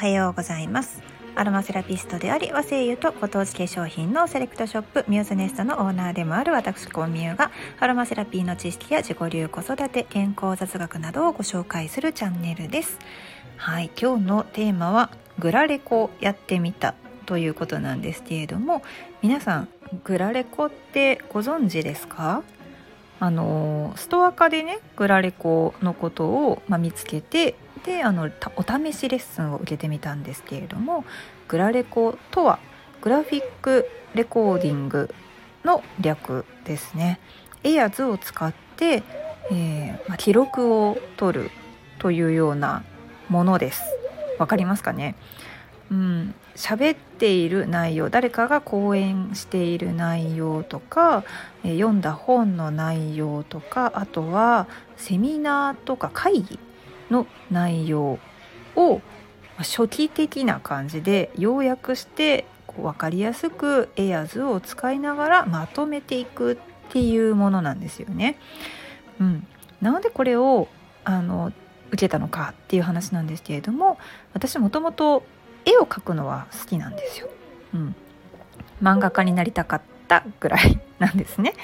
はようございます。アロマセラピストであり和製油とご当地化粧品のセレクトショップミューズネストのオーナーでもある私コンミューがアロマセラピーの知識や自己流子育て健康雑学などをご紹介するチャンネルです。はい今日のテーマはグラレコやってみたということなんですけれども皆さんグラレコってご存知ですか？あのストア化でねグラレコのことを、まあ、見つけてであのお試しレッスンを受けてみたんですけれどもグラレコとはグラフィックレコーディングの略ですね。エアーズを使って、えー、まあ、記録を取るというようなものです。わかりますかね？うん、喋っている内容誰かが講演している内容とか、え読んだ本の内容とかあとはセミナーとか会議の内容を初期的な感じで要約してこう分かりやすくエアーズを使いながらまとめていくっていうものなんですよね。うん、なのでこれをあの受けたのかっていう話なんですけれども私もともと絵を描くのは好きなんですよ。うん、漫画家になりたかったぐらいなんですね。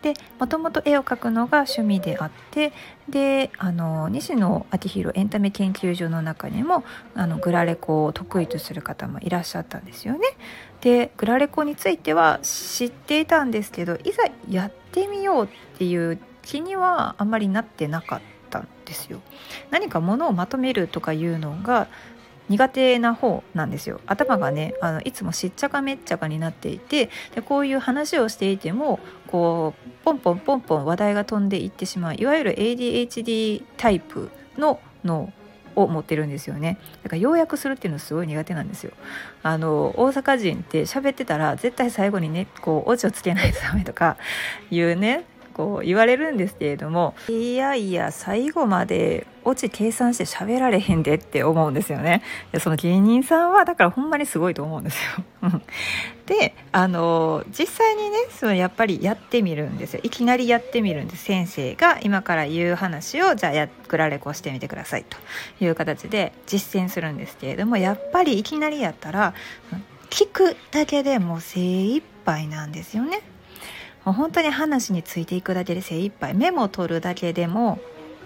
でもともと絵を描くのが趣味であってであの西野昭弘エンタメ研究所の中にもあのグラレコを得意とする方もいらっしゃったんですよね。でグラレコについては知っていたんですけどいざやってみようっていう気にはあんまりなってなかったんですよ。何か物をまとめるとかいうのが苦手な方なんですよ。頭がねあのいつもしっちゃかめっちゃかになっていてでこういう話をしていてもこうポンポンポンポン話題が飛んでいってしまういわゆる ADHD タイプの脳を持ってるんですよね。だから要約するっていうのすごい苦手なんですよ。あの大阪人って喋ってたら絶対最後にねこうオチをつけないとダメとかいうねこう言われるんですけれどもいやいや最後までオチ計算して喋られへんでって思うんですよね。でその芸人さんはだからほんまにすごいと思うんですよ。であの実際にねそのやっぱりやってみるんですよ。いきなりやってみるんです先生が今から言う話をじゃあやグラレコしてみてください。という形で実践するんですけれどもやっぱりいきなりやったら聞くだけでも精一杯なんですよね。本当に話についていくだけで精一杯。メモを取るだけでも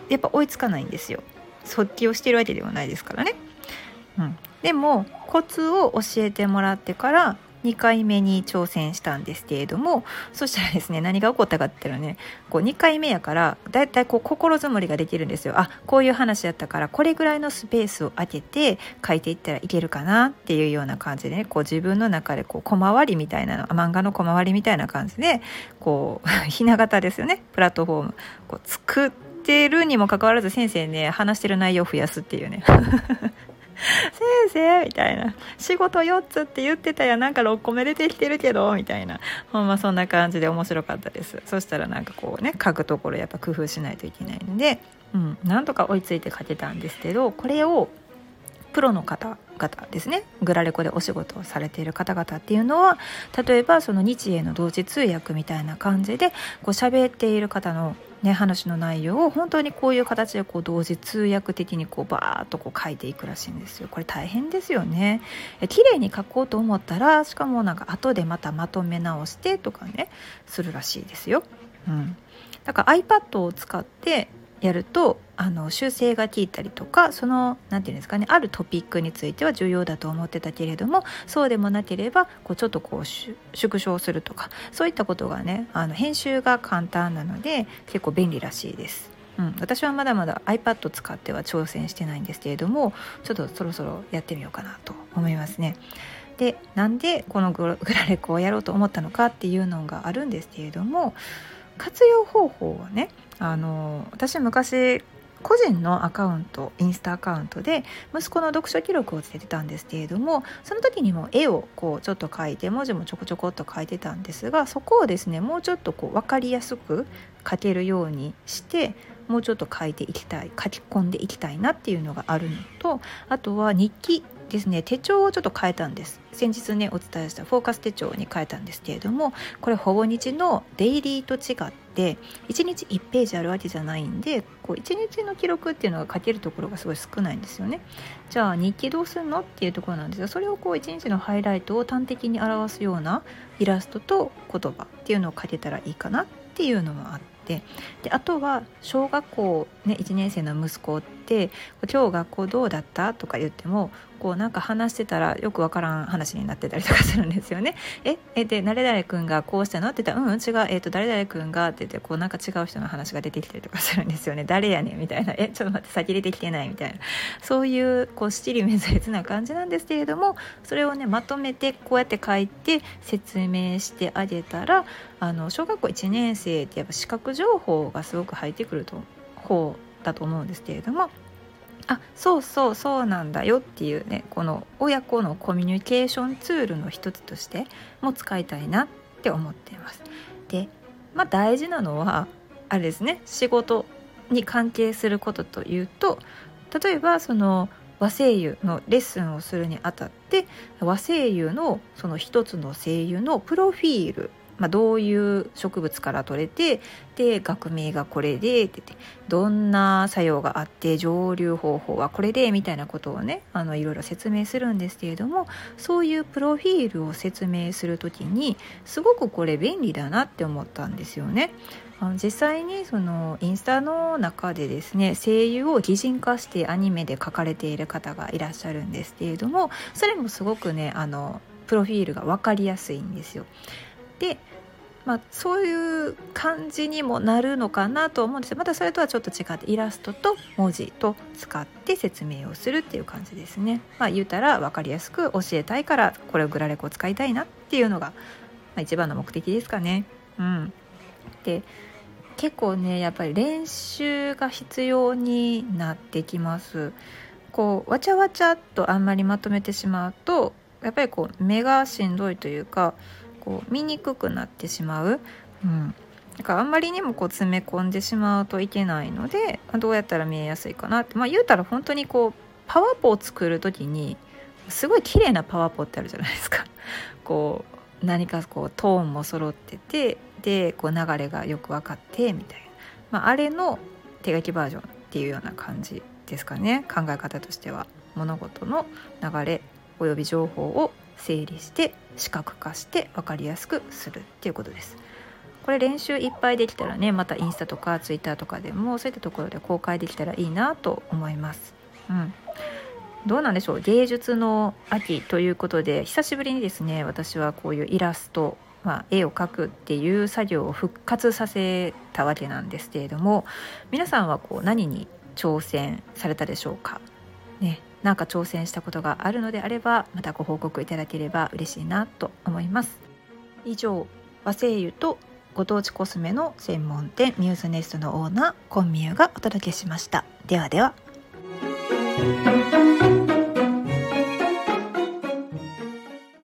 やっぱ追いつかないんですよ。即帰をしてるわけではないですからね、うん、でもコツを教えてもらってから2回目に挑戦したんですけれどもそしたらですね何が起こったかっていうのはねこう2回目やからだいたいこう心づもりができるんですよ。あこういう話やったからこれぐらいのスペースを空けて書いていったらいけるかなっていうような感じでねこう自分の中でこう小回りみたいなの漫画の小回りみたいな感じでこう ひな形ですよね。プラットフォーム。こう作っててるにもかかわらず先生ね話してる内容を増やすっていうね。先生みたいな。仕事4つって言ってたやなんか6個目出てきてるけどみたいな。ほんまそんな感じで面白かったです。そしたらなんかこうね書くところやっぱ工夫しないといけないんで、うん、なんとか追いついて書けたんですけどこれをプロの方々ですねグラレコでお仕事をされている方々っていうのは例えばその日英の同時通訳みたいな感じでこう喋っている方のね、話の内容を本当にこういう形でこう同時通訳的にこうバーッとこう書いていくらしいんですよ。これ大変ですよね。え綺麗に書こうと思ったらしかもなんか後でまたまとめ直してとかねするらしいですよ。うん、だから iPad を使ってやるとあの修正が効いたりとかその何て言うんですかねあるトピックについては重要だと思ってたけれどもそうでもなければこうちょっとこう縮小するとかそういったことがねあの編集が簡単なので結構便利らしいです。うん、私はまだまだ iPad 使っては挑戦してないんですけれどもちょっとそろそろやってみようかなと思いますね。でなんでこのグラレコをやろうと思ったのかっていうのがあるんですけれども活用方法はねあの私昔個人のアカウントインスタアカウントで息子の読書記録をつけてたんですけれどもその時にも絵をこうちょっと描いて文字もちょこちょこっと書いてたんですがそこをですねもうちょっとこう分かりやすく書けるようにしてもうちょっと書いていきたい書き込んでいきたいなっていうのがあるのとあとは日記ですね手帳をちょっと変えたんです。先日ねお伝えしたフォーカス手帳に変えたんですけれどもこれほぼ日のデイリーと違って1日1ページあるわけじゃないんでこう1日の記録っていうのが書けるところがすごい少ないんですよね。じゃあ日記どうするのっていうところなんですがそれをこう1日のハイライトを端的に表すようなイラストと言葉っていうのを書けたらいいかなっていうのもあってであとは小学校、ね、1年生の息子って「今日学校どうだった?」とか言ってもこうなんか話してたらよくわからん話になってたりとかするんですよね。ええで誰々君がこうしたの？って言ったら「うん違う、えーと、誰々君が」って言ってこうなんか違う人の話が出てきたりとかするんですよね。誰やねんみたいな「えちょっと待って先出てきてない」みたいなそういうこう七里面接な感じなんですけれどもそれをねまとめてこうやって書いて説明してあげたらあの小学校1年生ってやっぱ視覚情報がすごく入ってくると方だと思うんですけれどもあそうそうそうなんだよっていうねこの親子のコミュニケーションツールの一つとしても使いたいなって思っています。で、まあ、大事なのはあれですね仕事に関係することというと例えばその和声優のレッスンをするにあたって和声優のその一つの声優のプロフィールまあ、どういう植物から取れてで学名がこれでってどんな作用があって蒸留方法はこれでみたいなことをねあのいろいろ説明するんですけれどもそういうプロフィールを説明する時にすごくこれ便利だなって思ったんですよね。あの実際にそのインスタの中でですね声優を擬人化してアニメで書かれている方がいらっしゃるんですけれどもそれもすごくねあのプロフィールが分かりやすいんですよ。でまあ、そういう感じにもなるのかなと思うんですまたそれとはちょっと違ってイラストと文字と使って説明をするっていう感じですね。まあ、言うたら分かりやすく教えたいからこれをグラレコを使いたいなっていうのが、まあ、一番の目的ですかね。うん、で結構ねやっぱり練習が必要になってきます。こうわちゃわちゃっとあんまりまとめてしまうとやっぱりこう目がしんどいというかこう見にくくなってしまう、うん、だからあんまりにもこう詰め込んでしまうといけないのでどうやったら見えやすいかなって。まあ言うたら本当にこうパワポを作る時にすごい綺麗なパワポってあるじゃないですか。こう何かこうトーンも揃っててでこう流れがよく分かってみたいな、まあ、あれの手書きバージョンっていうような感じですかね。考え方としては。物事の流れおよび情報を整理して視覚化して分かりやすくするっていうことです。これ練習いっぱいできたらねまたインスタとかツイッターとかでもそういったところで公開できたらいいなと思います。うんどうなんでしょう？芸術の秋ということで久しぶりにですね私はこういうイラスト、まあ、絵を描くっていう作業を復活させたわけなんですけれども皆さんはこう何に挑戦されたでしょうか？ね何か挑戦したことがあるのであればまたご報告いただければ嬉しいなと思います。以上和製油とご当地コスメの専門店ミューズネストのオーナーコンミューがお届けしました。ではでは。